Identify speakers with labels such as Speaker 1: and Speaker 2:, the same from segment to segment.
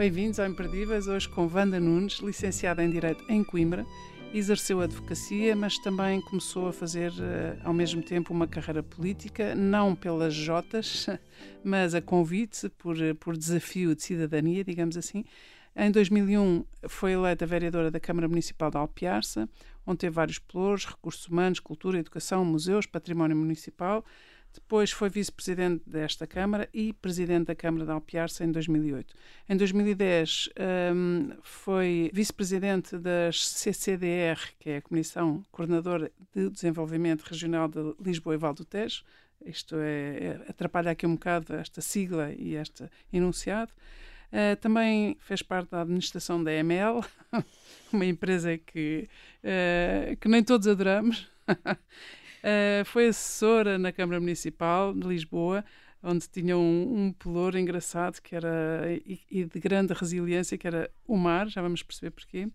Speaker 1: Bem-vindos ao Imperdíveis, hoje com Wanda Nunes, licenciada em Direito em Coimbra. Exerceu advocacia, mas também começou a fazer uh, ao mesmo tempo uma carreira política, não pelas Jotas, mas a convite, por, por desafio de cidadania, digamos assim. Em 2001 foi eleita vereadora da Câmara Municipal de Alpiarça, onde teve vários pelouros, recursos humanos, cultura, educação, museus, património municipal. Depois foi vice-presidente desta Câmara e presidente da Câmara de Alpiarça em 2008. Em 2010 um, foi vice-presidente da CCDR, que é a Comissão Coordenadora de Desenvolvimento Regional de Lisboa e Val do Tejo. Isto é, é, atrapalha aqui um bocado esta sigla e este enunciado. Uh, também fez parte da administração da ML, uma empresa que, uh, que nem todos adoramos. Uh, foi assessora na Câmara Municipal de Lisboa, onde tinha um, um engraçado que era e, e, de grande resiliência, que era o mar, já vamos perceber porquê.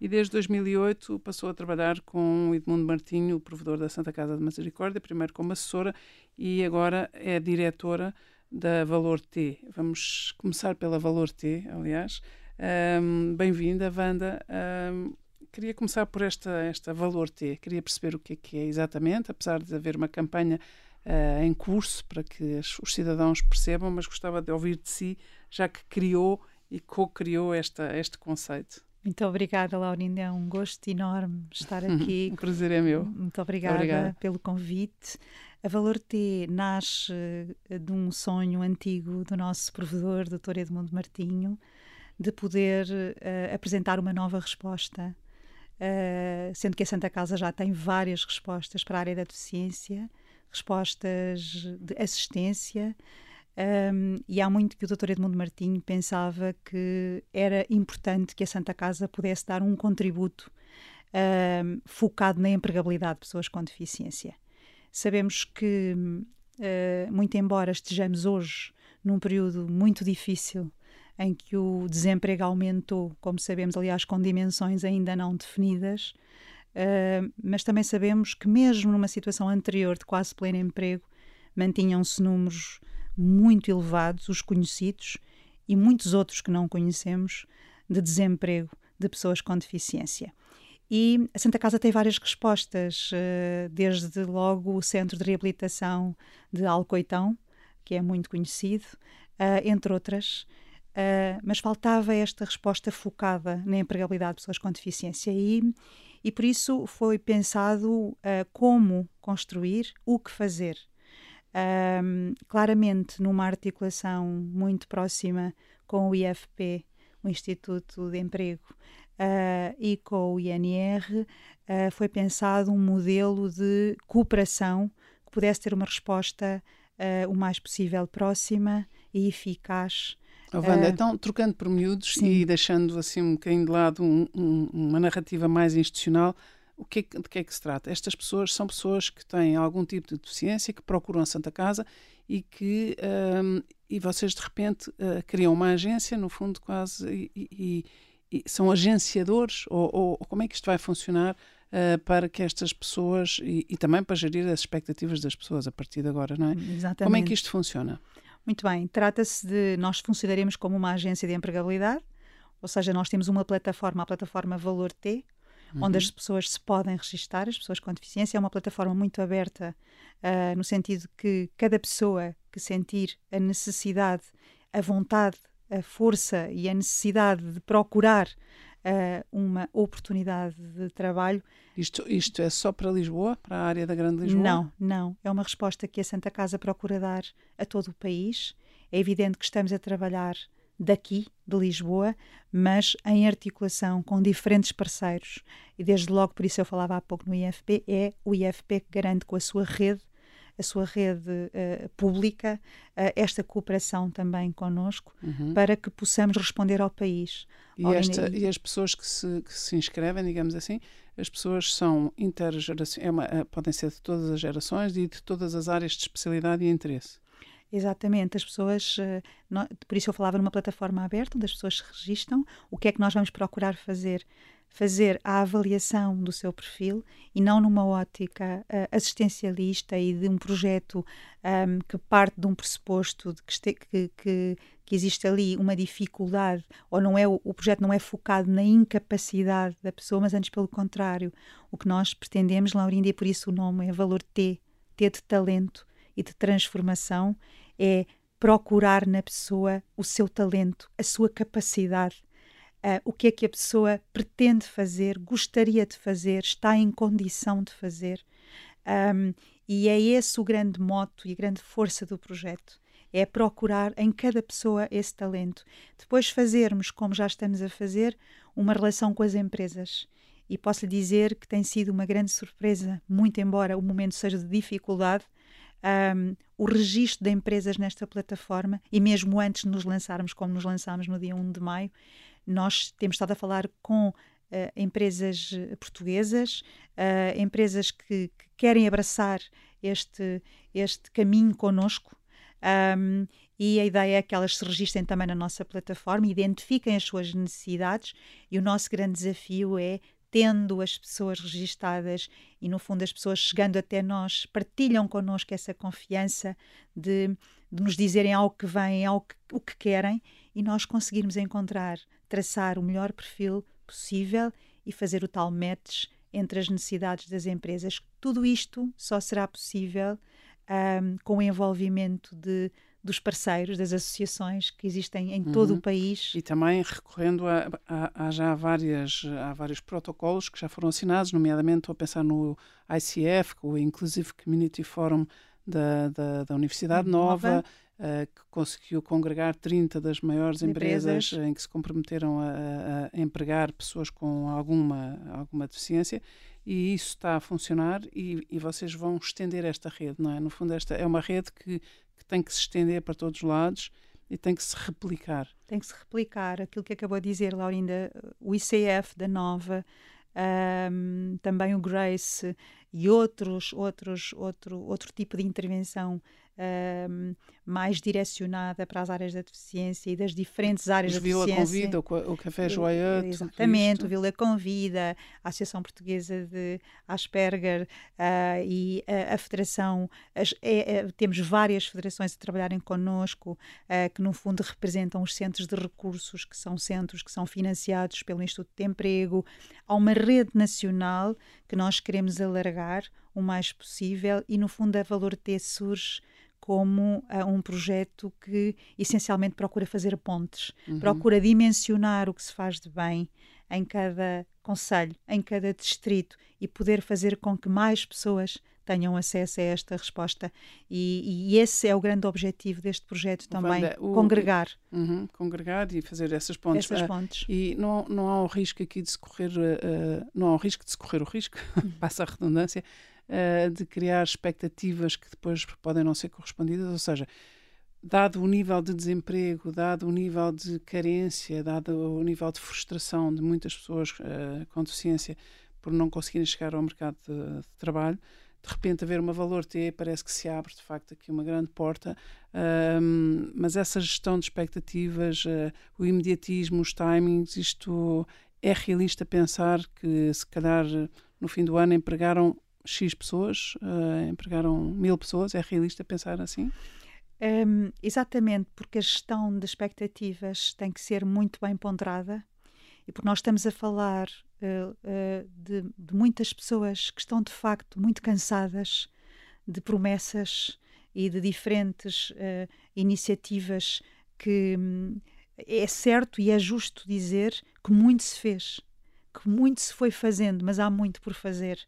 Speaker 1: E desde 2008 passou a trabalhar com Edmundo Martinho, o provedor da Santa Casa de Misericórdia, primeiro como assessora e agora é diretora da Valor T. Vamos começar pela Valor T, aliás. Um, Bem-vinda, Wanda. Um, queria começar por esta, esta Valor T. Queria perceber o que é que é exatamente, apesar de haver uma campanha uh, em curso para que os cidadãos percebam, mas gostava de ouvir de si, já que criou e co-criou este conceito.
Speaker 2: Muito obrigada, Laurinda. É um gosto enorme estar aqui.
Speaker 1: o prazer é meu.
Speaker 2: Muito obrigada, obrigada, pelo convite. A Valor T nasce eh, de um sonho antigo do nosso provedor, Dr. Edmundo Martinho, de poder uh, apresentar uma nova resposta uh, sendo que a Santa Casa já tem várias respostas para a área da deficiência, respostas de assistência, um, e há muito que o Dr. Edmundo Martinho pensava que era importante que a Santa Casa pudesse dar um contributo um, focado na empregabilidade de pessoas com deficiência. Sabemos que, uh, muito embora estejamos hoje num período muito difícil em que o desemprego aumentou, como sabemos, aliás, com dimensões ainda não definidas, uh, mas também sabemos que, mesmo numa situação anterior de quase pleno emprego, mantinham-se números muito elevados, os conhecidos e muitos outros que não conhecemos, de desemprego de pessoas com deficiência. E a Santa Casa tem várias respostas, uh, desde logo o Centro de Reabilitação de Alcoitão, que é muito conhecido, uh, entre outras. Uh, mas faltava esta resposta focada na empregabilidade de pessoas com deficiência e, e por isso foi pensado uh, como construir, o que fazer. Uh, claramente numa articulação muito próxima com o IFP, o Instituto de Emprego, e com o INR, foi pensado um modelo de cooperação que pudesse ter uma resposta o mais possível próxima e eficaz
Speaker 1: Oh, Wanda, uh, então, trocando por miúdos sim. e deixando assim um bocadinho de lado um, um, uma narrativa mais institucional, o que é, de que é que se trata? Estas pessoas são pessoas que têm algum tipo de deficiência, que procuram a Santa Casa e que um, e vocês de repente uh, criam uma agência, no fundo quase, e, e, e são agenciadores, ou, ou, como é que isto vai funcionar uh, para que estas pessoas, e, e, também para gerir as expectativas das pessoas a partir de agora, não é?
Speaker 2: Exatamente.
Speaker 1: Como é que isto funciona?
Speaker 2: Muito bem, trata-se de nós funcionaremos como uma agência de empregabilidade, ou seja, nós temos uma plataforma, a plataforma Valor T, uhum. onde as pessoas se podem registar, as pessoas com deficiência. É uma plataforma muito aberta, uh, no sentido que cada pessoa que sentir a necessidade, a vontade, a força e a necessidade de procurar uh, uma oportunidade de trabalho.
Speaker 1: Isto, isto é só para Lisboa, para a área da Grande Lisboa?
Speaker 2: Não, não. É uma resposta que a Santa Casa procura dar a todo o país. É evidente que estamos a trabalhar daqui, de Lisboa, mas em articulação com diferentes parceiros. E desde logo, por isso eu falava há pouco no IFP, é o IFP que garante com a sua rede a sua rede uh, pública, uh, esta cooperação também connosco, uhum. para que possamos responder ao país.
Speaker 1: E, esta, e as pessoas que se, que se inscrevem, digamos assim, as pessoas são intergerações, é eh, podem ser de todas as gerações e de todas as áreas de especialidade e interesse.
Speaker 2: Exatamente, as pessoas, por isso eu falava numa plataforma aberta onde as pessoas se registram. O que é que nós vamos procurar fazer? Fazer a avaliação do seu perfil e não numa ótica uh, assistencialista e de um projeto um, que parte de um pressuposto de que, este, que, que, que existe ali uma dificuldade, ou não é o, o projeto não é focado na incapacidade da pessoa, mas antes pelo contrário. O que nós pretendemos, Laurinda, e por isso o nome é Valor T, T de talento e de transformação, é procurar na pessoa o seu talento, a sua capacidade, uh, o que é que a pessoa pretende fazer, gostaria de fazer, está em condição de fazer. Um, e é esse o grande moto e a grande força do projeto. É procurar em cada pessoa esse talento. Depois fazermos, como já estamos a fazer, uma relação com as empresas. E posso lhe dizer que tem sido uma grande surpresa, muito embora o momento seja de dificuldade, um, o registro de empresas nesta plataforma e mesmo antes de nos lançarmos, como nos lançámos no dia 1 de maio, nós temos estado a falar com uh, empresas portuguesas, uh, empresas que, que, querem abraçar este, este caminho conosco. Um, e a ideia é que elas se registrem também na nossa plataforma, identifiquem as suas necessidades e o nosso grande desafio é tendo as pessoas registadas e, no fundo, as pessoas chegando até nós, partilham connosco essa confiança de, de nos dizerem algo que vem, algo que, o que querem e nós conseguirmos encontrar, traçar o melhor perfil possível e fazer o tal match entre as necessidades das empresas. Tudo isto só será possível um, com o envolvimento de dos parceiros, das associações que existem em uhum. todo o país.
Speaker 1: E também recorrendo a, a, a, já várias, há vários protocolos que já foram assinados, nomeadamente estou a pensar no ICF, o Inclusive Community Forum da, da, da Universidade Nova, Nova uh, que conseguiu congregar 30 das maiores empresas, empresas em que se comprometeram a, a, empregar pessoas com alguma, alguma deficiência e isso está a funcionar e, e, vocês vão estender esta rede, não é? No fundo, esta é uma rede que que tem que se estender para todos os lados e tem que se replicar.
Speaker 2: Tem que se replicar aquilo que acabou de dizer, Laurinda, o ICF da Nova, um, também o Grace e outros, outros, outro, outro tipo de intervenção um, mais direcionada para as áreas da deficiência e das diferentes áreas Os da Vila
Speaker 1: deficiência. Convida, o Café Joia.
Speaker 2: Exatamente, o Vila Convida, a Associação Portuguesa de Asperger uh, e a, a Federação. As, é, é, temos várias federações a trabalharem connosco, uh, que no fundo representam os centros de recursos, que são centros que são financiados pelo Instituto de Emprego. Há uma rede nacional que nós queremos alargar o mais possível e no fundo a Valor T surge como uh, um projeto que essencialmente procura fazer pontes, uhum. procura dimensionar o que se faz de bem em cada conselho, em cada distrito e poder fazer com que mais pessoas tenham acesso a esta resposta. E, e esse é o grande objetivo deste projeto também, o, congregar.
Speaker 1: Uhum, congregar e fazer essas pontes.
Speaker 2: Essas ah, pontes.
Speaker 1: e não, não há o risco aqui de se correr, uh, não há o risco de se correr o risco, uhum. passa a redundância, uh, de criar expectativas que depois podem não ser correspondidas, ou seja, dado o nível de desemprego, dado o nível de carência, dado o nível de frustração de muitas pessoas uh, com deficiência por não conseguirem chegar ao mercado de, de, trabalho, de repente haver uma valor T parece que se abre de facto aqui uma grande porta, uh, mas essa gestão de expectativas, uh, o imediatismo, os timings, isto é realista pensar que se calhar no fim do ano empregaram X pessoas, uh, empregaram mil pessoas, é realista pensar assim?
Speaker 2: Um, exatamente, porque a gestão de expectativas tem que ser muito bem ponderada e porque nós estamos a falar uh, uh, de, de, muitas pessoas que estão de facto muito cansadas de promessas e de diferentes uh, iniciativas que um, é certo e é justo dizer que muito se fez, que muito se foi fazendo, mas há muito por fazer.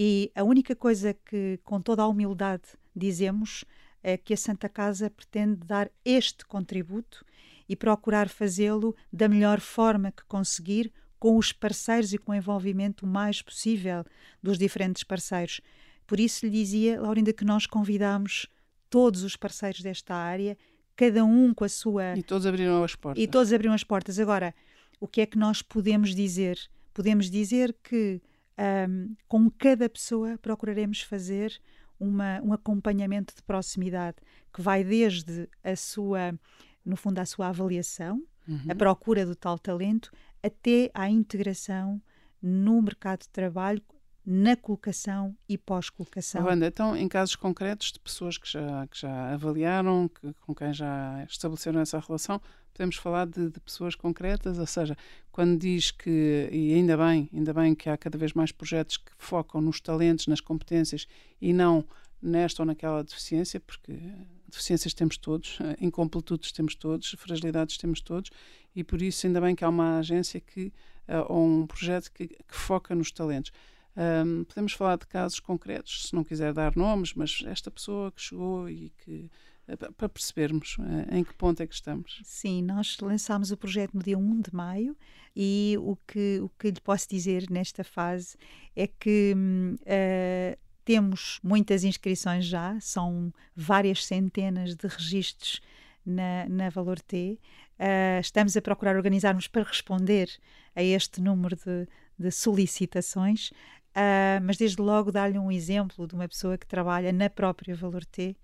Speaker 2: E a única coisa que, com toda a humildade, dizemos é que a Santa Casa pretende dar este contributo e procurar fazê-lo da melhor forma que conseguir, com os parceiros e com o envolvimento o mais possível dos diferentes parceiros. Por isso lhe dizia, Laurinda, que nós convidamos todos os parceiros desta área, cada um com a sua.
Speaker 1: E todos abriram as portas.
Speaker 2: E todos abriram as portas. Agora, o que é que nós podemos dizer? Podemos dizer que um, com cada pessoa procuraremos fazer uma, um acompanhamento de proximidade que vai desde a sua, no fundo, a sua avaliação, uhum. a procura do tal talento, até à integração no mercado de trabalho na colocação e pós-colocação.
Speaker 1: Wanda, então, em casos concretos de pessoas que já, que já avaliaram, que, com quem já estabeleceram essa relação, podemos falar de, de, pessoas concretas, ou seja, quando diz que, e ainda bem, ainda bem que há cada vez mais projetos que focam nos talentos, nas competências e não nesta ou naquela deficiência, porque deficiências temos todos, incompletudes temos todos, fragilidades temos todos, e por isso ainda bem que há uma agência que, uh, ou um projeto que, que foca nos talentos. Um, podemos falar de casos concretos, se não quiser dar nomes, mas esta pessoa que chegou e que eh, para percebermos uh, em que ponto é que estamos.
Speaker 2: Sim, nós lançámos o projeto no dia 1 de maio e o que, o que lhe posso dizer nesta fase é que uh, temos muitas inscrições já, são várias centenas de registros na, na Valor T. Uh, estamos a procurar organizar-nos para responder a este número de, de solicitações. Uh, mas desde logo dar-lhe um exemplo de uma pessoa que trabalha na própria Valor T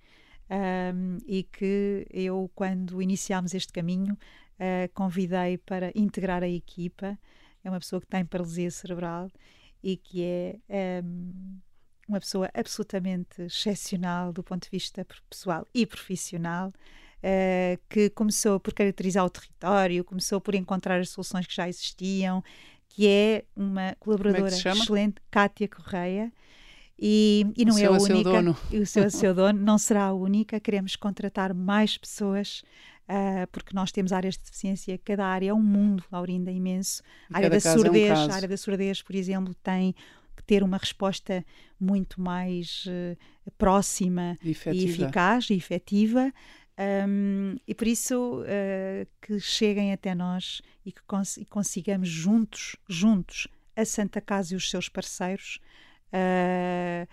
Speaker 2: um, e que eu, quando iniciámos este caminho, uh, convidei para integrar a equipa. É uma pessoa que tem paralisia cerebral e que é um, uma pessoa absolutamente excepcional do ponto de vista pessoal e profissional. Uh, que começou por caracterizar o território, começou por encontrar as soluções que já existiam, que é uma
Speaker 1: é
Speaker 2: colaboradora
Speaker 1: é
Speaker 2: excelente, Kátia Correia. E, e não
Speaker 1: o
Speaker 2: é a única.
Speaker 1: Seu dono.
Speaker 2: O seu, seu dono não será a única. Queremos contratar mais pessoas Uh, porque nós temos áreas de deficiência, cada área é um mundo, Laurinda, imenso. A área da surdez,
Speaker 1: é um
Speaker 2: a área da surdez, por exemplo, tem que ter uma resposta muito mais uh, próxima
Speaker 1: e,
Speaker 2: e, eficaz e efetiva. Um, e por isso uh, que cheguem até nós e que cons consigamos juntos, juntos, a Santa Casa e os seus parceiros, uh,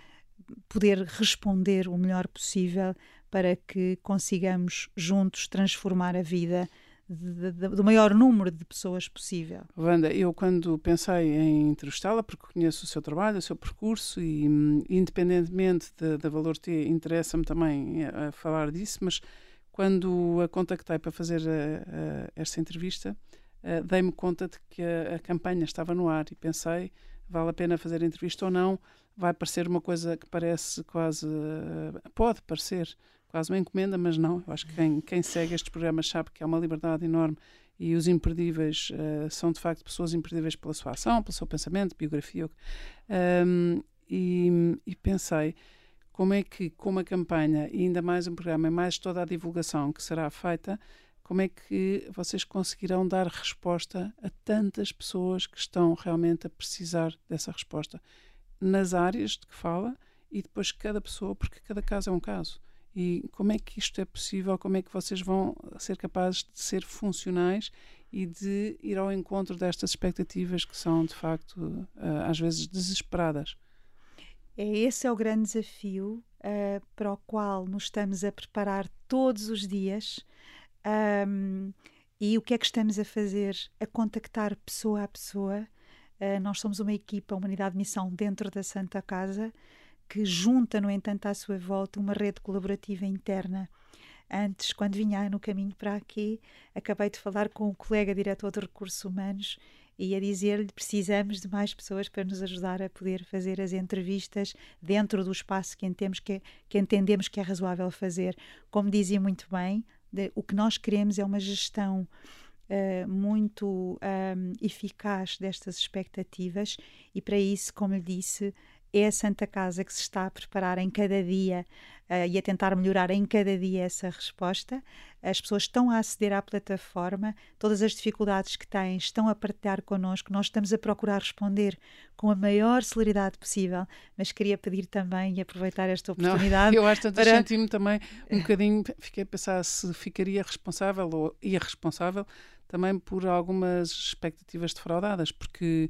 Speaker 2: poder responder o melhor possível para que consigamos juntos transformar a vida do maior número de pessoas possível.
Speaker 1: Wanda, eu quando pensei em entrevistá-la, porque conheço o seu trabalho, o seu percurso e, independentemente da Valor T, interessa-me também a falar disso, mas quando a contactei para fazer a, a, esta entrevista, uh, dei-me conta de que a, a, campanha estava no ar e pensei, vale a pena fazer a entrevista ou não? Vai parecer uma coisa que parece quase. Pode parecer quase uma encomenda, mas não. Eu acho que quem, quem segue estes programas sabe que há uma liberdade enorme e os imperdíveis uh, são de facto pessoas imperdíveis pela sua ação, pelo seu pensamento, biografia. Um, e, e pensei como é que, com uma campanha e ainda mais um programa e mais toda a divulgação que será feita, como é que vocês conseguirão dar resposta a tantas pessoas que estão realmente a precisar dessa resposta nas áreas de que fala e depois cada pessoa, porque cada caso é um caso. E como é que isto é possível? Como é que vocês vão ser capazes de ser funcionais e de ir ao encontro destas expectativas que são, de facto, eh, às vezes desesperadas?
Speaker 2: É, esse é o grande desafio uh, para o qual nos estamos a preparar todos os dias. Um, e o que é que estamos a fazer? A contactar pessoa a pessoa. Uh, nós somos uma equipa, uma unidade de missão dentro da Santa Casa, que junta, no entanto, à sua volta uma rede colaborativa interna. Antes, quando vinha no caminho para aqui, acabei de falar com um colega diretor de recursos humanos e a dizer-lhe precisamos de mais pessoas para nos ajudar a poder fazer as entrevistas dentro do espaço que entendemos que, é, que, entendemos que é razoável fazer. Como dizia muito bem, de, o que nós queremos é uma gestão uh, muito um, eficaz destas expectativas e para isso, como lhe disse, é a Santa Casa que se está a preparar em cada dia uh, e a tentar melhorar em cada dia essa resposta. As pessoas estão a aceder à plataforma, todas as dificuldades que têm estão a partilhar connosco, nós estamos a procurar responder com a maior celeridade possível, mas queria pedir também e aproveitar esta oportunidade.
Speaker 1: Não, eu acho que para... senti-me também um bocadinho, fiquei a pensar se ficaria responsável ou irresponsável também por algumas expectativas defraudadas, porque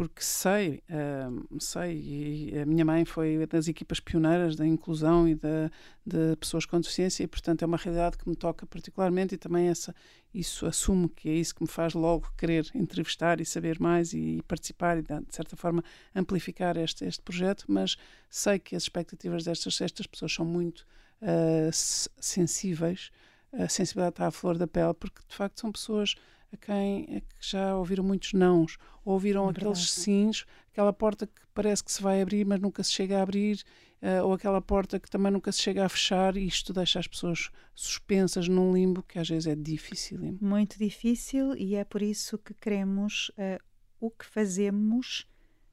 Speaker 1: porque sei, uh, sei, a minha mãe foi das equipas pioneiras da inclusão e da, de pessoas com deficiência, e portanto é uma realidade que me toca particularmente, e também essa, isso assumo que é isso que me faz logo querer entrevistar e saber mais e, e participar e, de certa forma, amplificar este, este projeto, mas sei que as expectativas destas, destas pessoas são muito uh, sensíveis, a sensibilidade está à flor da pele, porque de facto são pessoas a quem a que já ouviram muitos nãos, ou ouviram é aqueles sims, aquela porta que parece que se vai abrir, mas nunca se chega a abrir, uh, ou aquela porta que também nunca se chega a fechar, e isto deixa as pessoas suspensas num limbo que às vezes é difícil.
Speaker 2: Muito difícil, e é por isso que queremos uh, o que fazemos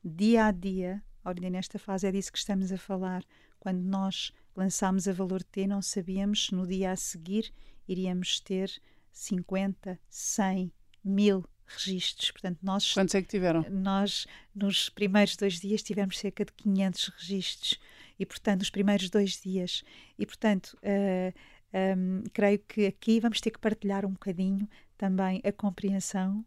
Speaker 2: dia a dia. Ora, nesta fase é disso que estamos a falar. Quando nós lançámos a Valor T, não sabíamos se no dia a seguir iríamos ter 50, 100, mil registros. Portanto, nós,
Speaker 1: Quantos é que tiveram?
Speaker 2: Nós, nos primeiros dois dias, tivemos cerca de 500 registros. E, portanto, nos primeiros dois dias. E, portanto, uh, eh, um, creio que aqui vamos ter que partilhar um bocadinho também a compreensão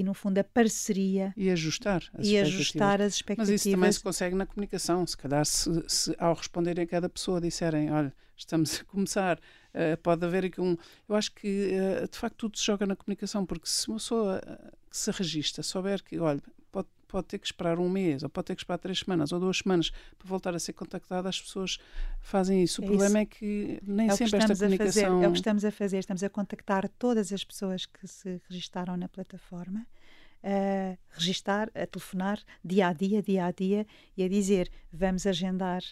Speaker 2: e, no fundo, a parceria.
Speaker 1: E ajustar
Speaker 2: as, e ajustar as expectativas.
Speaker 1: Mas isso também se consegue na comunicação. Se calhar, se, se ao responderem a cada pessoa disserem: olha, estamos a começar, uh, pode haver aqui um. Eu acho que, uh, de facto, tudo se joga na comunicação, porque se uma pessoa que se registra souber que, olha, pode, pode ter que esperar um mês, ou pode ter que esperar três semanas ou duas semanas para voltar a ser contactada, as pessoas fazem isso. O é problema isso. é que nem é sempre esta comunicação.
Speaker 2: Fazer, é o que estamos a fazer, estamos a contactar todas as pessoas que se registaram na plataforma. A registar, a telefonar dia a dia, dia a dia e a dizer vamos agendar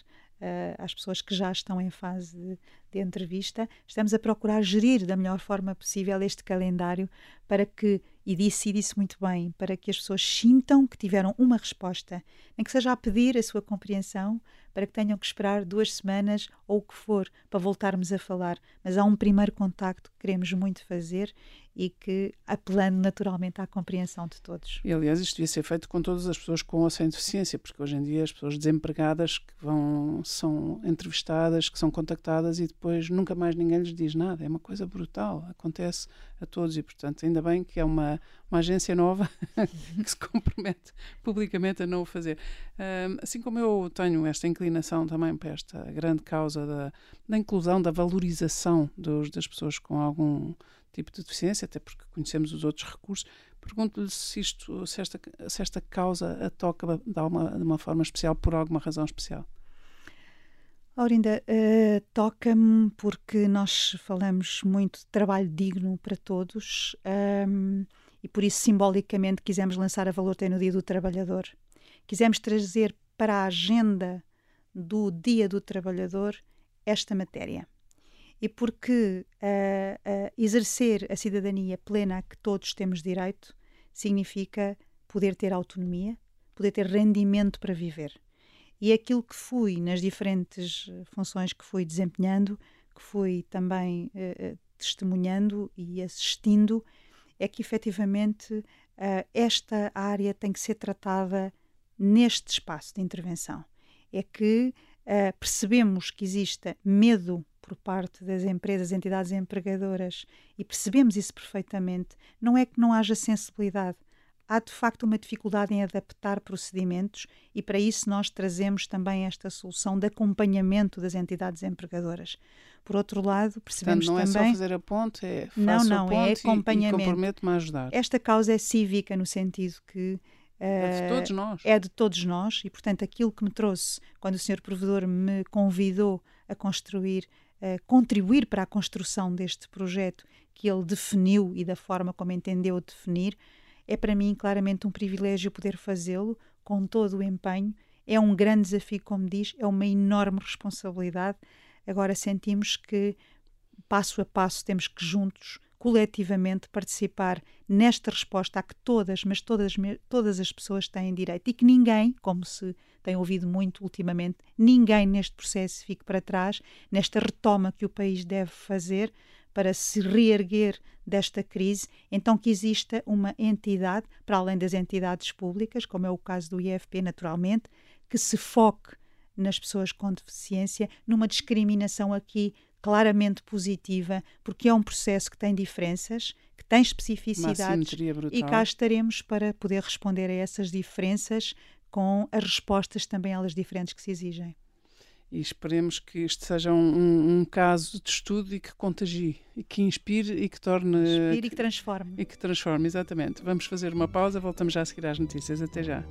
Speaker 2: uh, às pessoas que já estão em fase de, de, entrevista. Estamos a procurar gerir da melhor forma possível este calendário para que, e disse, e disse muito bem, para que as pessoas sintam que tiveram uma resposta, nem que seja a pedir a sua compreensão, para que tenham que esperar duas semanas ou o que for para voltarmos a falar. Mas há um primeiro contacto que queremos muito fazer e que apelando naturalmente à compreensão de todos.
Speaker 1: E aliás, isto devia ser feito com todas as pessoas com ou sem deficiência, porque hoje em dia as pessoas desempregadas que vão são entrevistadas, que são contactadas e depois nunca mais ninguém lhes diz nada. É uma coisa brutal, acontece a todos e portanto ainda bem que é uma, uma agência nova que se compromete publicamente a não o fazer. Um, assim como eu tenho esta inclinação também para esta grande causa da, da inclusão, da valorização dos, das pessoas com algum tipo de deficiência, até porque conhecemos os outros recursos. Pergunto-lhe se, se, esta, se esta causa a toca de uma, de uma forma especial, por alguma razão especial.
Speaker 2: Aurinda, uh, toca-me porque nós falamos muito de trabalho digno para todos um, ehm, e por isso simbolicamente quisemos lançar a Valor Tem no Dia do Trabalhador. Quisemos trazer para a agenda do Dia do Trabalhador esta matéria e porque uh, exercer a cidadania plena a que todos temos direito significa poder ter autonomia, poder ter rendimento para viver. E aquilo que fui nas diferentes funções que fui desempenhando, que fui também uh, testemunhando e assistindo, é que efetivamente esta área tem que ser tratada neste espaço de intervenção. É que percebemos que exista medo por parte das empresas, entidades empregadoras, e percebemos isso perfeitamente, não é que não haja sensibilidade. Há de facto uma dificuldade em adaptar procedimentos e para isso nós trazemos também esta solução de acompanhamento das entidades empregadoras. Por outro lado, percebemos
Speaker 1: Portanto,
Speaker 2: não também...
Speaker 1: não é só fazer a ponte, é
Speaker 2: não, não,
Speaker 1: é
Speaker 2: acompanhamento.
Speaker 1: e, e comprometo-me a ajudar.
Speaker 2: Esta causa é cívica no sentido que
Speaker 1: é de todos nós.
Speaker 2: É de todos nós e, portanto, aquilo que me trouxe quando o senhor provedor me convidou a construir contribuir para a construção deste projeto que ele definiu e da forma como entendeu definir, é para mim claramente um privilégio poder fazê-lo com todo o empenho. É um grande desafio, como diz, é uma enorme responsabilidade. Agora sentimos que, passo a passo, temos que juntos coletivamente participar nesta resposta a que todas, mas todas, todas as pessoas têm direito. E que ninguém, como se tem ouvido muito ultimamente, ninguém neste processo fique para trás, nesta retoma que o país deve fazer para se reerguer desta crise, então que exista uma entidade, para além das entidades públicas, como é o caso do IFP, naturalmente, que se foque nas pessoas com deficiência, numa discriminação aqui claramente positiva, porque é um processo que tem diferenças, que tem especificidades e cá estaremos para poder responder a essas diferenças com as respostas também elas diferentes que se exigem.
Speaker 1: E esperemos que isto seja um, um, um, caso de estudo e que contagie, e que inspire e que torne.
Speaker 2: Inspire e que transforme.
Speaker 1: E que transforme, exatamente. Vamos fazer uma pausa, voltamos já a seguir às notícias. Até já.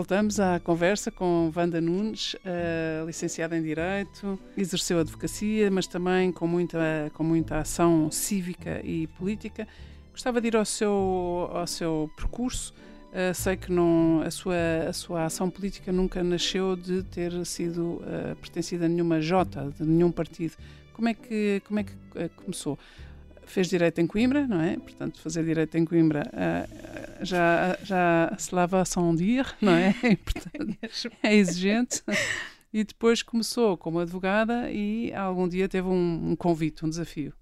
Speaker 1: Voltamos à conversa com Wanda Nunes, uh, licenciada em Direito, exerceu advocacia, mas também com muita, com muita ação cívica e política. Gostava de ir ao seu, ao seu percurso. Uh, sei que não, a, sua, a sua ação política nunca nasceu de ter sido uh, pertencida a nenhuma Jota, de nenhum partido. Como é que, como é que começou? fez direito em Coimbra, não é? Portanto, fazer direito em Coimbra já, já se lava a sans dire, não é? Portanto, é exigente. E depois começou como advogada e algum dia teve um, um convite, um desafio.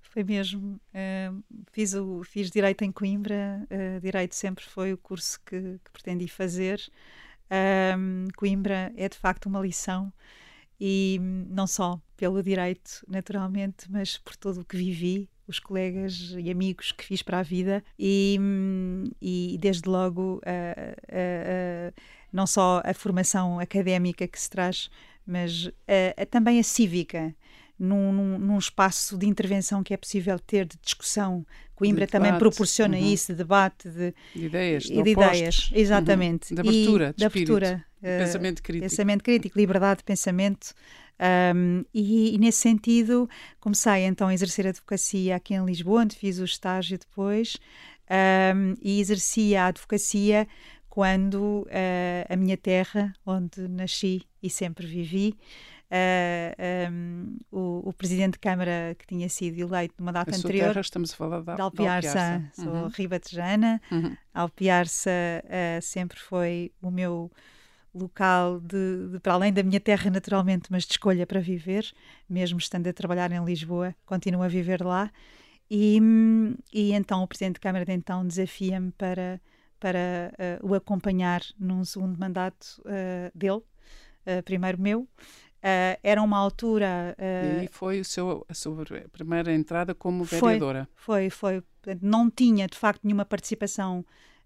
Speaker 2: Foi mesmo. Uh, fiz, o, fiz Direito em Coimbra. Uh, direito sempre foi o curso que, que pretendi fazer. Coimbra é de facto uma lição e não só pelo direito, naturalmente, mas por tudo o que vivi os colegas e amigos que fiz para a vida e, e desde logo uh, uh, uh, não só a formação académica que se traz, mas também a cívica. Num, num, num, espaço de intervenção que é possível ter de discussão. Coimbra de também proporciona uhum. isso, de debate, de,
Speaker 1: de ideias,
Speaker 2: de, de ideias, exatamente.
Speaker 1: Uhum. De abertura,
Speaker 2: e, de, abertura,
Speaker 1: pensamento crítico.
Speaker 2: Pensamento crítico, liberdade de pensamento, um, e, e, nesse sentido comecei então a exercer a advocacia aqui em Lisboa, onde fiz o estágio depois, um, e exercia a advocacia quando uh, a minha terra, onde nasci e sempre vivi, Uh, um, o, o, presidente de Câmara que tinha sido eleito numa data
Speaker 1: a
Speaker 2: anterior.
Speaker 1: Terra, estamos a falar da,
Speaker 2: de Alpiarça. Alpiarça. Sou uhum. ribatejana. Uhum. Alpiarça uh, sempre foi o meu local de, de, para além da minha terra naturalmente, mas de escolha para viver, mesmo estando a trabalhar em Lisboa, continuo a viver lá. E, e então o Presidente de Câmara de então desafia-me para, para uh, o acompanhar num segundo mandato uh, dele, uh, primeiro meu. era uma altura.
Speaker 1: e foi o seu, a sua primeira entrada como vereadora?
Speaker 2: Foi, foi. foi. Não tinha, de facto, nenhuma participação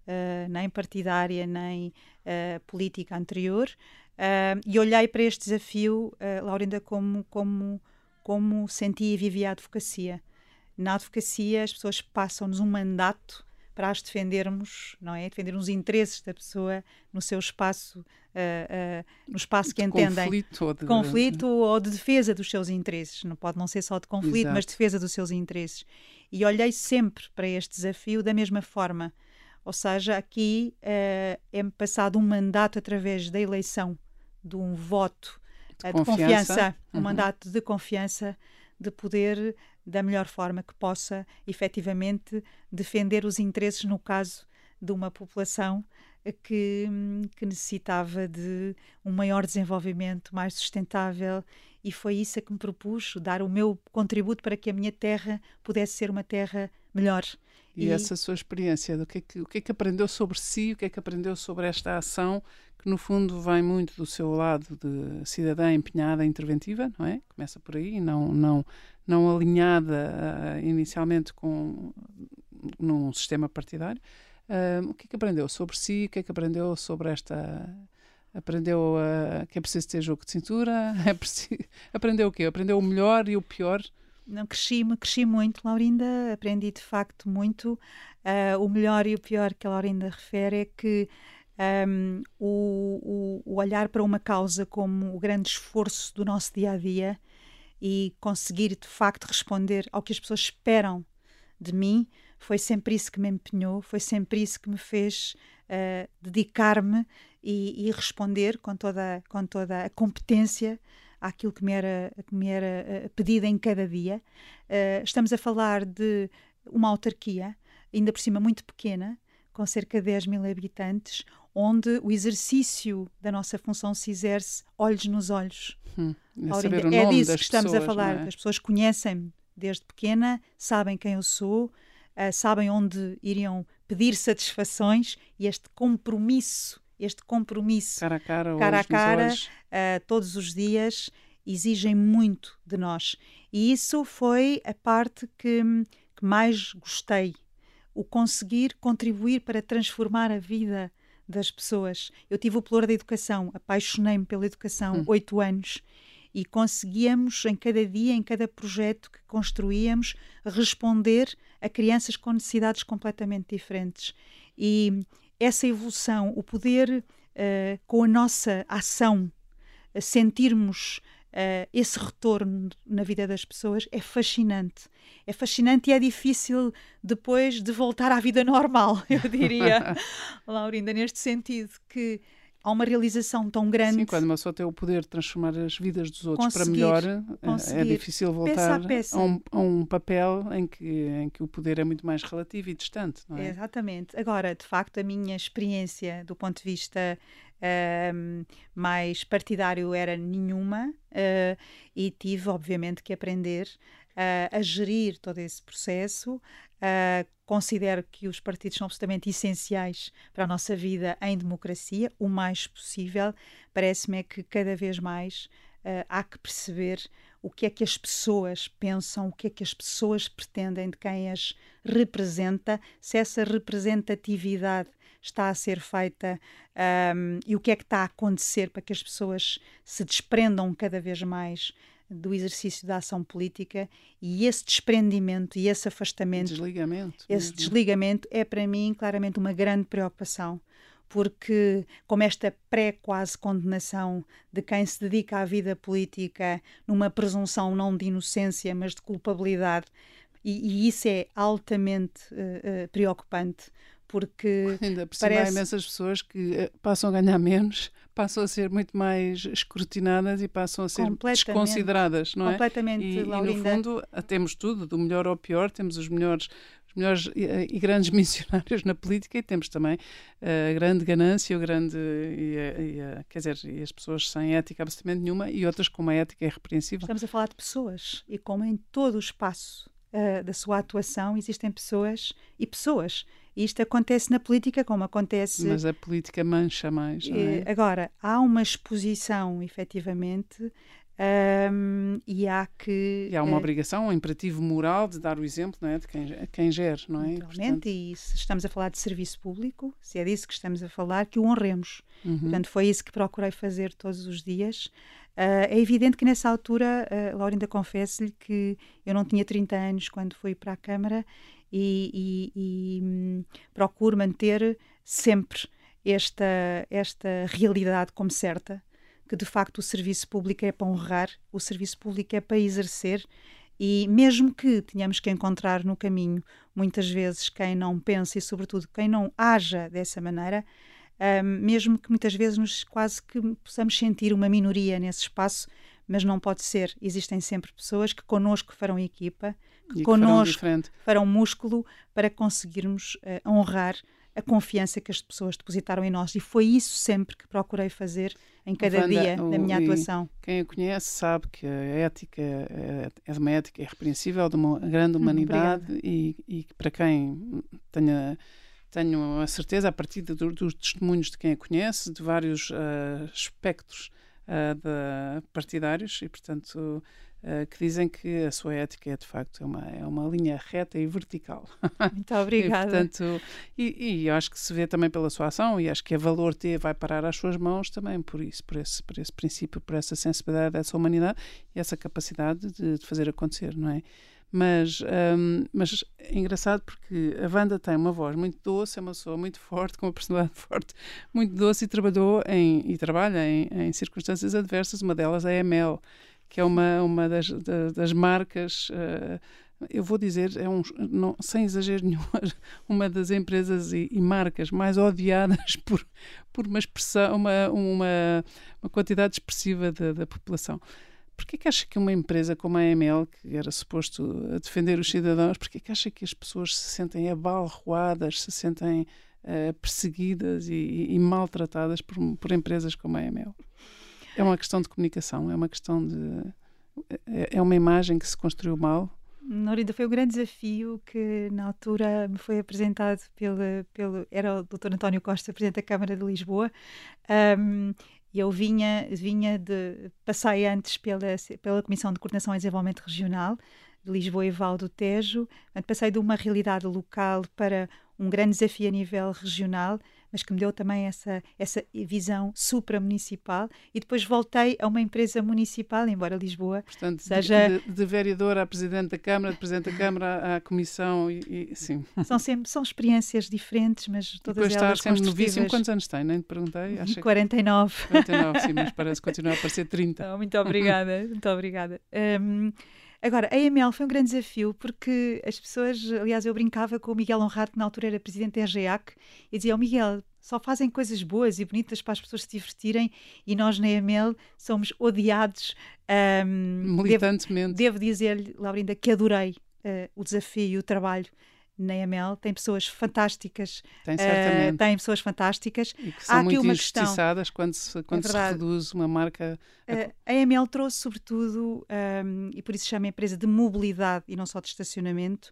Speaker 2: uh, nem partidária, nem uh, política anterior. Uh, e olhei para este desafio, Laurinda, como, como, como sentia e vivia a advocacia. Na advocacia, as pessoas passam-nos um mandato para as defendermos, não é? Defender os interesses da pessoa no seu espaço, uh, uh, no espaço que
Speaker 1: de
Speaker 2: entendem.
Speaker 1: Conflito ou
Speaker 2: de... conflito ou de defesa dos seus interesses. Não pode não ser só de conflito, Exato. mas de defesa dos seus interesses. E olhei sempre para este desafio da mesma forma. Ou seja, aqui uh, é passado um mandato através da eleição de um voto
Speaker 1: de, uh, de confiança, confiança
Speaker 2: uhum. um mandato de confiança, de poder, da melhor forma que possa, efetivamente, defender os interesses, no caso de uma população que, que, necessitava de um maior desenvolvimento, mais sustentável, e foi isso a que me propus, dar o meu contributo para que a minha terra pudesse ser uma terra melhor.
Speaker 1: E, e, essa sua experiência, do que, é que, o que é que aprendeu sobre si, o que é que aprendeu sobre esta ação, que no fundo vem muito do seu lado de cidadã empenhada, interventiva, não é? Começa por aí, não, não, não alinhada uh, inicialmente com num sistema partidário. Uh, o que é que aprendeu sobre si? O que é que aprendeu sobre esta aprendeu uh, que é preciso ter jogo de cintura, é preciso... aprendeu o quê? Aprendeu o melhor e o pior
Speaker 2: não cresci, cresci muito, Laurinda, aprendi de facto muito. Uh, o melhor e o pior que a Laurinda refere é que um, o, o, olhar para uma causa como o grande esforço do nosso dia a dia e conseguir de facto responder ao que as pessoas esperam de mim foi sempre isso que me empenhou, foi sempre isso que me fez uh, dedicar-me e, e, responder com toda, com toda a competência àquilo que me era, que me era eh, pedido em cada dia. Uh, estamos a falar de uma autarquia, ainda por cima muito pequena, com cerca de 10 mil habitantes, onde o exercício da nossa função se exerce olhos nos olhos.
Speaker 1: Hum, é, é disso
Speaker 2: que estamos
Speaker 1: pessoas,
Speaker 2: a falar.
Speaker 1: É?
Speaker 2: As pessoas conhecem-me desde pequena, sabem quem eu sou, uh, sabem onde iriam pedir satisfações e este compromisso este compromisso
Speaker 1: cara a cara,
Speaker 2: cara, a cara uh, todos os dias exigem muito de nós. E isso foi a parte que, que mais gostei. O conseguir contribuir para transformar a vida das pessoas. Eu tive o pluro da educação, apaixonei-me pela educação, hum. oito anos, e conseguíamos, em cada dia, em cada projeto que construíamos, responder a crianças com necessidades completamente diferentes. E essa evolução, o poder uh, com a nossa ação, sentirmos Uh, esse retorno na vida das pessoas é fascinante. É fascinante e é difícil depois de voltar à vida normal, eu diria, Laurinda, neste sentido, que há uma realização tão grande.
Speaker 1: Sim, quando uma pessoa tem o poder de transformar as vidas dos outros para melhor, é, é difícil voltar a, peça. A, um, a, um, papel em que, em que o poder é muito mais relativo e distante, não é?
Speaker 2: Exatamente. Agora, de facto, a minha experiência do ponto de vista uh, mais partidário era nenhuma uh, e tive, obviamente, que aprender uh, a gerir todo esse processo, Uh, considero que os partidos são absolutamente essenciais para a nossa vida em democracia, o mais possível. Parece-me é que cada vez mais uh, há que perceber o que é que as pessoas pensam, o que é que as pessoas pretendem de quem as representa, se essa representatividade está a ser feita um, e o que é que está a acontecer para que as pessoas se desprendam cada vez mais do exercício da ação política e esse desprendimento e esse afastamento,
Speaker 1: desligamento
Speaker 2: esse mesmo. desligamento é para mim claramente uma grande preocupação porque como esta pré-quase condenação de quem se dedica à vida política numa presunção não de inocência mas de culpabilidade e, e isso é altamente uh, uh, preocupante porque
Speaker 1: ainda por parece... há imensas pessoas que eh, passam a ganhar menos, passam a ser muito mais escrutinadas e passam a ser desconsideradas, não
Speaker 2: é? Completamente,
Speaker 1: e, e no fundo temos tudo, do melhor ao pior, temos os melhores os melhores e, eh, grandes missionários na política e temos também a grande ganância, o grande e, e, quer dizer, e as pessoas sem ética absolutamente nenhuma e outras com uma ética irrepreensível.
Speaker 2: Estamos a falar de pessoas e como em todo o espaço uh, da sua atuação existem pessoas e pessoas isto acontece na política como acontece.
Speaker 1: Mas a política mancha mais. É?
Speaker 2: Eh, agora, há uma exposição, efetivamente, um, e há que.
Speaker 1: E há uma uh, obrigação, um imperativo moral de dar o exemplo não é? de quem, quem gere, não é?
Speaker 2: Portanto... E se estamos a falar de serviço público, se é disso que estamos a falar, que o honremos. Uhum. Portanto, foi isso que procurei fazer todos os dias. Uh, é evidente que nessa altura, uh, Laurinda, confesso-lhe que eu não tinha 30 anos quando fui para a Câmara e, e, e hum, procuro manter sempre esta, esta realidade como certa, que de facto o serviço público é para honrar, o serviço público é para exercer e mesmo que tenhamos que encontrar no caminho muitas vezes quem não pensa e sobretudo quem não haja dessa maneira, um, mesmo que muitas vezes nos quase que possamos sentir uma minoria nesse espaço, mas não pode ser. Existem sempre pessoas que connosco farão equipa, que, connosco farão, músculo para conseguirmos uh, honrar a confiança que as pessoas depositaram em nós. E foi isso sempre que procurei fazer em cada dia da minha atuação.
Speaker 1: Quem a conhece sabe que a ética é, é de uma ética irrepreensível, de uma grande hum, humanidade hum, e, e para quem tenha tenho a certeza, a partir de, dos testemunhos de quem a conhece, de vários uh, espectros uh, partidários, e portanto uh, que dizem que a sua ética é de facto é uma, é uma linha reta e vertical.
Speaker 2: Muito obrigada.
Speaker 1: e, portanto, e, e acho que se vê também pela sua ação, e acho que a Valor T vai parar às suas mãos também por isso, por esse, por esse princípio, por essa sensibilidade dessa humanidade e essa capacidade de, de fazer acontecer, não é? Mas, um, mas é engraçado porque a Wanda tem uma voz muito doce, é uma pessoa muito forte, com uma personalidade forte, muito doce e trabalhou em, e trabalha em, em circunstâncias adversas. Uma delas é a Mel, que é uma, uma das, das, das marcas. Uh, eu vou dizer, é um, não, sem exagero nenhum, uma das empresas e, e, marcas mais odiadas por, por uma expressão, uma, uma, uma quantidade expressiva da, da população. Porquê que acha que uma empresa como a AML, que era suposto defender os cidadãos, porquê que acha que as pessoas se sentem abalroadas, se sentem uh, perseguidas e, e, maltratadas por, por empresas como a AML? É uma questão de comunicação, é uma questão de. É, é uma imagem que se construiu mal.
Speaker 2: Norida, foi um grande desafio que na altura me foi apresentado pelo, pelo era o Dr. António Costa, Presidente da Câmara de Lisboa, um, e eu vinha, vinha de. Passei antes pela, pela Comissão de Coordenação e Desenvolvimento Regional de Lisboa e Val do Tejo. Passei de uma realidade local para um grande desafio a nível regional, mas que me deu também essa, essa visão supramunicipal. E depois voltei a uma empresa municipal, embora Lisboa
Speaker 1: Portanto,
Speaker 2: seja.
Speaker 1: De, de, de vereadora a presidente da Câmara, de presidente da Câmara à Comissão, e, e sim.
Speaker 2: São sempre são experiências diferentes, mas todas
Speaker 1: depois
Speaker 2: elas.
Speaker 1: Depois sempre novíssimo. Quantos anos tem? Nem te perguntei.
Speaker 2: Acho 49.
Speaker 1: 49, sim, mas parece continuar a parecer 30.
Speaker 2: Oh, muito obrigada, muito obrigada. Um, Agora, a EML foi um grande desafio porque as pessoas, aliás, eu brincava com o Miguel Honrado, que na altura era presidente da RGAC, e dizia: oh, Miguel, só fazem coisas boas e bonitas para as pessoas se divertirem e nós na EML somos odiados.
Speaker 1: Um, Militantemente.
Speaker 2: Devo, devo dizer-lhe, Laurinda, que adorei uh, o desafio e o trabalho na EML, tem pessoas fantásticas.
Speaker 1: Tem, certamente. Uh,
Speaker 2: tem pessoas fantásticas.
Speaker 1: E que são Há muito injustiçadas quando, se, quando é se reduz uma marca.
Speaker 2: Uh, a EML trouxe, sobretudo, um, e por isso chama a empresa de mobilidade e não só de estacionamento,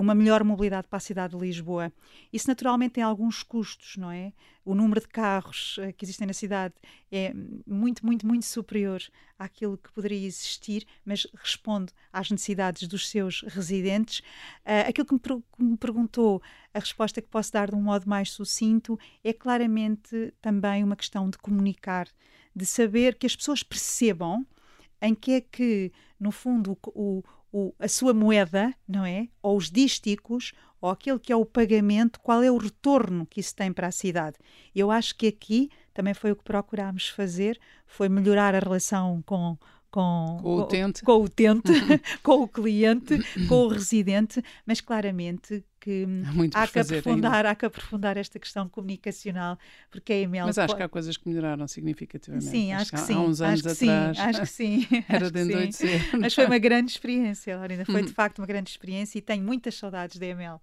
Speaker 2: uma melhor mobilidade para a cidade de Lisboa. Isso naturalmente tem alguns custos, não é? O número de carros uh, que existem na cidade é muito, muito, muito superior àquilo que poderia existir, mas responde às necessidades dos seus residentes. Uh, aquilo que me, que me perguntou, a resposta que posso dar de um modo mais sucinto, é claramente também uma questão de comunicar, de saber que as pessoas percebam em que é que, no fundo, o, o, a sua moeda, não é? Ou os dísticos, ou aquele que é o pagamento, qual é o retorno que isso tem para a cidade. Eu acho que aqui também foi o que procurámos fazer, foi melhorar a relação com, com,
Speaker 1: com, o utente,
Speaker 2: com, o, utente, com o cliente, com o residente, mas claramente que há, há que aprofundar, há que aprofundar esta questão comunicacional, porque a EML...
Speaker 1: Mas acho pode... que há coisas que melhoraram significativamente.
Speaker 2: Sim, acho, acho que,
Speaker 1: que,
Speaker 2: sim.
Speaker 1: Há uns anos
Speaker 2: acho
Speaker 1: atrás.
Speaker 2: Sim, acho que sim.
Speaker 1: Era de
Speaker 2: endoidecer. Mas foi uma grande experiência, Laurinda. Foi de facto uma grande experiência e tenho muitas saudades da EML.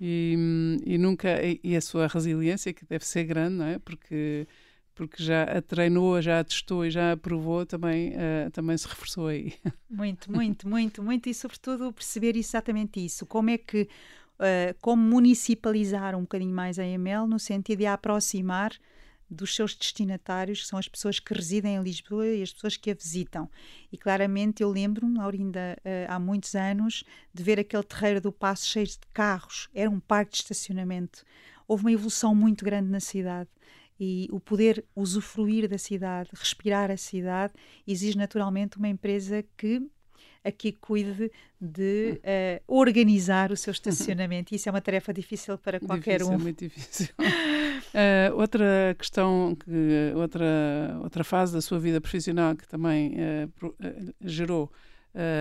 Speaker 1: E, e nunca e a sua resiliência que deve ser grande não é porque porque já a treinou, já a testou e já a provou, também, uh, também se reforçou aí.
Speaker 2: Muito, muito, muito, muito, e sobretudo perceber exatamente isso. Como é que, uh, como municipalizar um bocadinho mais a EML no sentido de a aproximar dos seus destinatários, que são as pessoas que residem em Lisboa e as pessoas que a visitam. E claramente eu lembro-me, Laurinda, uh, há muitos anos, de ver aquele terreiro do Passo cheio de carros. Era um parque de estacionamento. Houve uma evolução muito grande na cidade e o poder usufruir da cidade, respirar a cidade, exige naturalmente uma empresa que aqui cuide de uh, organizar o seu estacionamento. Isso é uma tarefa difícil para qualquer
Speaker 1: difícil,
Speaker 2: um.
Speaker 1: Muito difícil. uh, outra questão, que, outra, outra fase da sua vida profissional que também uh, gerou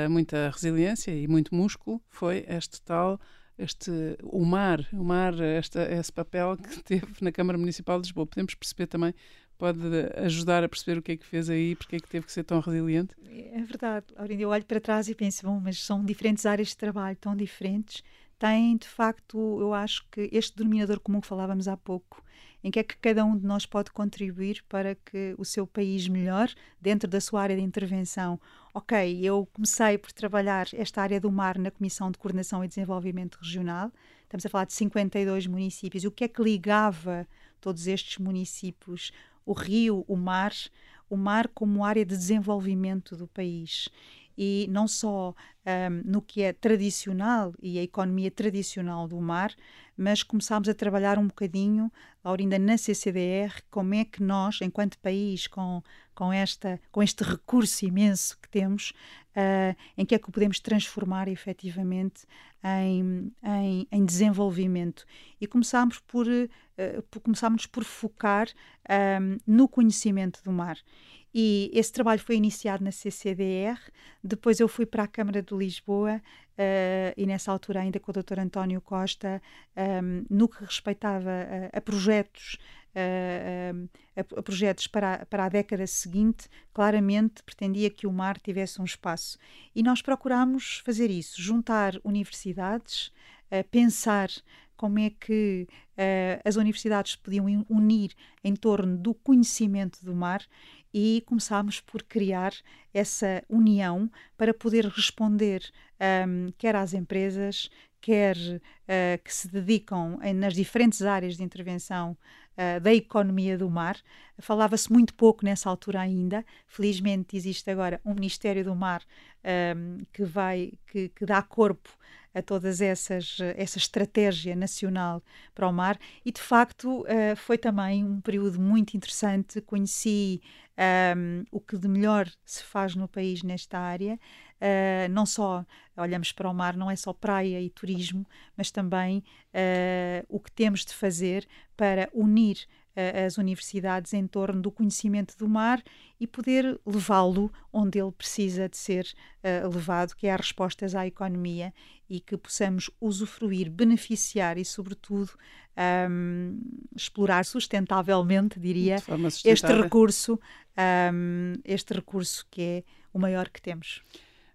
Speaker 1: muita resiliência e muito músculo foi este tal este, o mar, o mar esta, esse papel que teve na Câmara Municipal de Lisboa. Podemos perceber também, pode ajudar a perceber o que é que fez aí, porque é que teve que ser tão resiliente?
Speaker 2: É verdade, Aurinda, eu olho para trás e penso, bom, mas são diferentes áreas de trabalho, tão diferentes, tem de facto, eu acho que este denominador comum que falávamos há pouco, em que é que cada um de nós pode contribuir para que o seu país melhore dentro da sua área de intervenção. Ok, eu comecei por trabalhar esta área do mar na Comissão de Coordenação e Desenvolvimento Regional. Estamos a falar de 52 municípios. O que é que ligava todos estes municípios? O rio, o mar, o mar como área de desenvolvimento do país. E não só um, no que é tradicional e a economia tradicional do mar, mas começámos a trabalhar um bocadinho, Laurinda, na CCDR, como é que nós, enquanto país, com, com, esta, com este recurso imenso que temos, uh, em que é que podemos transformar efetivamente em, em, em desenvolvimento. E começámos por, por, começámos por focar um, no conhecimento do mar. E esse trabalho foi iniciado na CCDR, depois eu fui para a Câmara de Lisboa uh, e nessa altura ainda com o Dr. António Costa, um, ehm, no que respeitava a, a projetos a, a, projetos para a, para a década seguinte, claramente pretendia que o mar tivesse um espaço. E nós procurámos fazer isso, juntar universidades, pensar como é que as universidades podiam unir em torno do conhecimento do mar e começámos por criar essa união para poder responder um, quer às empresas, quer uh, que se dedicam em, nas diferentes áreas de intervenção uh, da economia do mar. Falava-se muito pouco nessa altura ainda. Felizmente existe agora um Ministério do Mar um, que vai que, que, dá corpo a todas essas essa estratégia nacional para o mar e de facto uh, foi também um período muito interessante conheci um, o que de melhor se faz no país nesta área uh, não só olhamos para o mar não é só praia e turismo mas também uh, o que temos de fazer para unir as universidades em torno do conhecimento do mar e poder levá-lo onde ele precisa de ser uh, levado, que é as respostas à economia e que possamos usufruir, beneficiar e, sobretudo, um, explorar sustentavelmente, diria, este recurso, um, este recurso que é o maior que temos.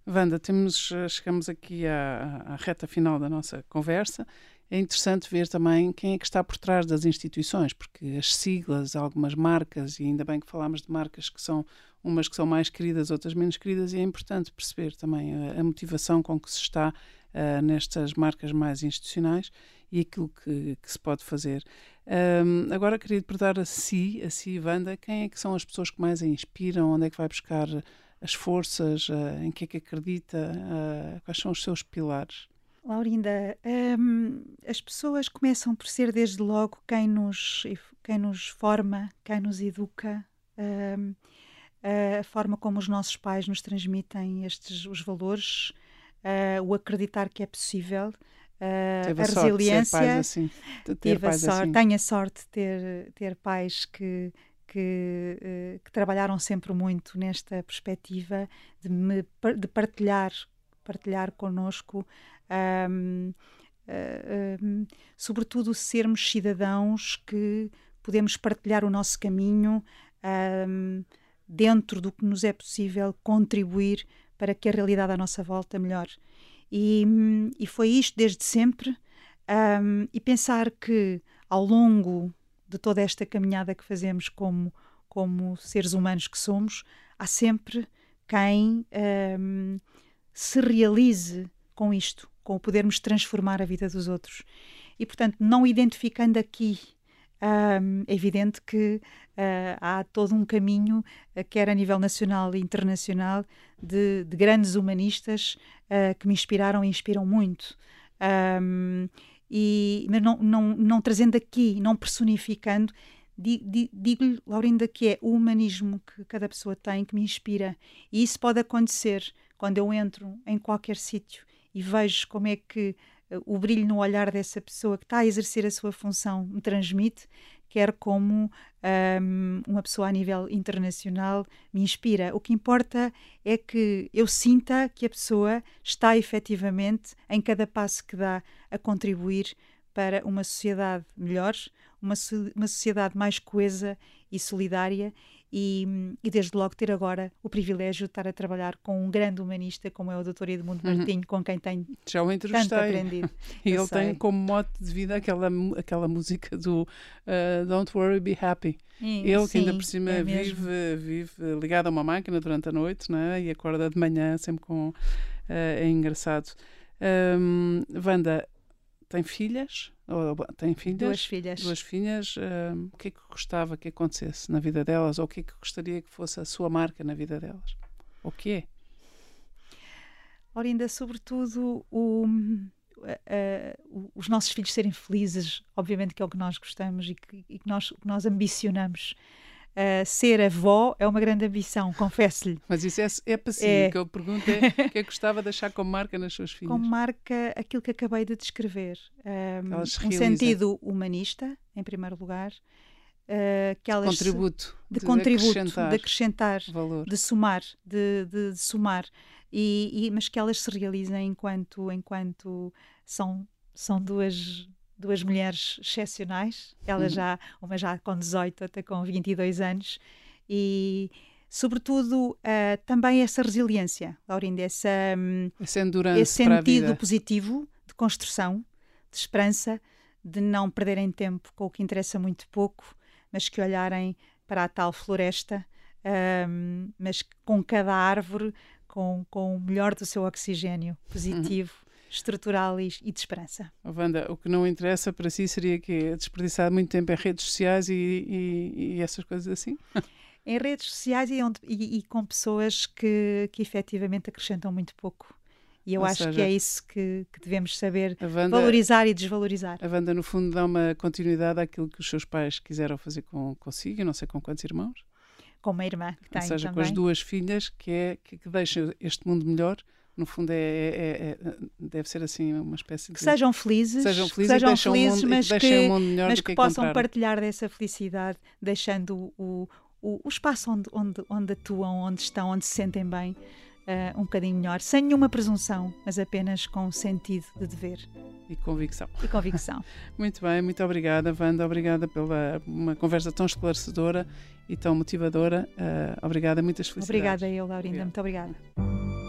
Speaker 1: Wanda, temos, eh, chegamos aqui à, à reta final da nossa conversa é interessante ver também quem é que está por trás das instituições, porque as siglas, algumas marcas, e ainda bem que falámos de marcas que são umas que são mais queridas, outras menos queridas, e é importante perceber também a, a motivação com que se está uh, nestas marcas mais institucionais e aquilo que, que se pode fazer. Um, agora queria perguntar a si, a si, Wanda, quem é que são as pessoas que mais a inspiram, onde é que vai buscar as forças, uh, em que é que acredita, uh, quais são os seus pilares?
Speaker 2: Laurinda, hum, as pessoas começam por ser desde logo quem nos, quem nos forma, quem nos educa, hum, a forma como os nossos pais nos transmitem estes os valores, uh, o acreditar que é possível, uh, a, resiliência.
Speaker 1: Assim,
Speaker 2: tive a sorte, assim. Tenho a sorte de ter, ter pais que, que, uh, que, trabalharam sempre muito nesta perspectiva de, me, de partilhar, partilhar connosco um, um, sobretudo sermos cidadãos que podemos partilhar o nosso caminho um, dentro do que nos é possível contribuir para que a realidade à nossa volta melhore. E, e foi isto desde sempre. e pensar que ao longo de toda esta caminhada que fazemos como, como seres humanos que somos, há sempre quem um, se realize com isto, com o podermos transformar a vida dos outros. E, portanto, não identificando aqui, um, é evidente que uh, há todo um caminho, uh, quer a nível nacional e internacional, de, de grandes humanistas uh, que me inspiraram e inspiram muito. Um, e, mas não, não, não trazendo aqui, não personificando, digo-lhe, Laurinda, que é o humanismo que cada pessoa tem que me inspira. E isso pode acontecer quando eu entro em qualquer sítio e vejo como é que uh, o brilho no olhar dessa pessoa que está a exercer a sua função me transmite, quer como um, uma pessoa a nível internacional me inspira. O que importa é que eu sinta que a pessoa está efetivamente, em cada passo que dá, a contribuir para uma sociedade melhor, uma, uma sociedade mais coesa e solidária e, e, desde logo ter agora o privilégio de estar a trabalhar com um grande humanista como é o Dr. Edmundo uhum. Martinho, com quem tenho Já o tanto aprendido.
Speaker 1: e ele sei. tem como mote de vida aquela, aquela música do uh, Don't Worry, Be Happy. Ele que ainda por cima é vive, vive ligado a uma máquina durante a noite né? e acorda de manhã sempre com... Uh, é engraçado. Um, Wanda, tem filhas? Tem filhas?
Speaker 2: Duas filhas.
Speaker 1: Duas filhas. Uh, o que é que gostava que acontecesse na vida delas? Ou o que é que gostaria que fosse a sua marca na vida delas? O que é?
Speaker 2: Orinda, sobretudo o, uh, os nossos filhos serem felizes, obviamente que é o que nós gostamos e que, e que nós, que nós ambicionamos. Uh, ser avó é uma grande ambição, confesso-lhe.
Speaker 1: Mas isso é, é passivo. É. O que eu pergunto é o que é que gostava de deixar como marca nas suas filhas?
Speaker 2: Como marca aquilo que acabei de descrever. Um, um sentido humanista, em primeiro lugar.
Speaker 1: Uh, que elas contributo,
Speaker 2: de, de contributo, acrescentar de acrescentar, valor. de somar, de, de, de somar, e, e, mas que elas se realizem enquanto, enquanto são, são duas duas mulheres excepcionais, ela uhum. já, uma já com 18, outra com 22 anos, e sobretudo uh, também essa resiliência, Laurinda, essa, um, esse sentido positivo de construção, de esperança, de não perderem tempo com o que interessa muito pouco, mas que olharem para a tal floresta, um, mas com cada árvore com, com o melhor do seu oxigênio positivo. Uhum estrutural e, e de esperança.
Speaker 1: Oh, Wanda, o que não interessa para si seria que desperdiçar muito tempo em redes sociais e, e, e essas coisas assim?
Speaker 2: em redes sociais e, onde, e, e, com pessoas que, que efetivamente acrescentam muito pouco E eu
Speaker 1: Ou
Speaker 2: acho que
Speaker 1: seja,
Speaker 2: é isso que, que devemos saber
Speaker 1: Wanda,
Speaker 2: valorizar e desvalorizar.
Speaker 1: a Wanda, no fundo, dá uma continuidade àquilo que os seus pais quiseram fazer com, consigo, não sei com quantos irmãos.
Speaker 2: Com uma irmã que tem
Speaker 1: Ou seja,
Speaker 2: também.
Speaker 1: com as duas filhas, que, é, que, que deixam este mundo melhor. No fundo, é, é- é- deve ser assim uma espécie de.
Speaker 2: que sejam felizes,
Speaker 1: sejam
Speaker 2: que
Speaker 1: felizes,
Speaker 2: sejam
Speaker 1: e deixam
Speaker 2: felizes,
Speaker 1: mundo,
Speaker 2: mas
Speaker 1: que
Speaker 2: que, mas
Speaker 1: que,
Speaker 2: que possam
Speaker 1: encontraram.
Speaker 2: partilhar dessa felicidade, deixando o, o, o espaço onde, onde, onde atuam, onde estão, onde se sentem bem, eh, um bocadinho melhor, sem nenhuma presunção, mas apenas com sentido de dever
Speaker 1: E convicção.
Speaker 2: e convicção.
Speaker 1: Muito bem, muito obrigada, Wanda. Obrigada pela uma conversa tão esclarecedora e tão motivadora. Ah, obrigada, muitas felicidades.
Speaker 2: obrigada, eu, Laurinda,
Speaker 1: Obrigado.
Speaker 2: muito obrigada.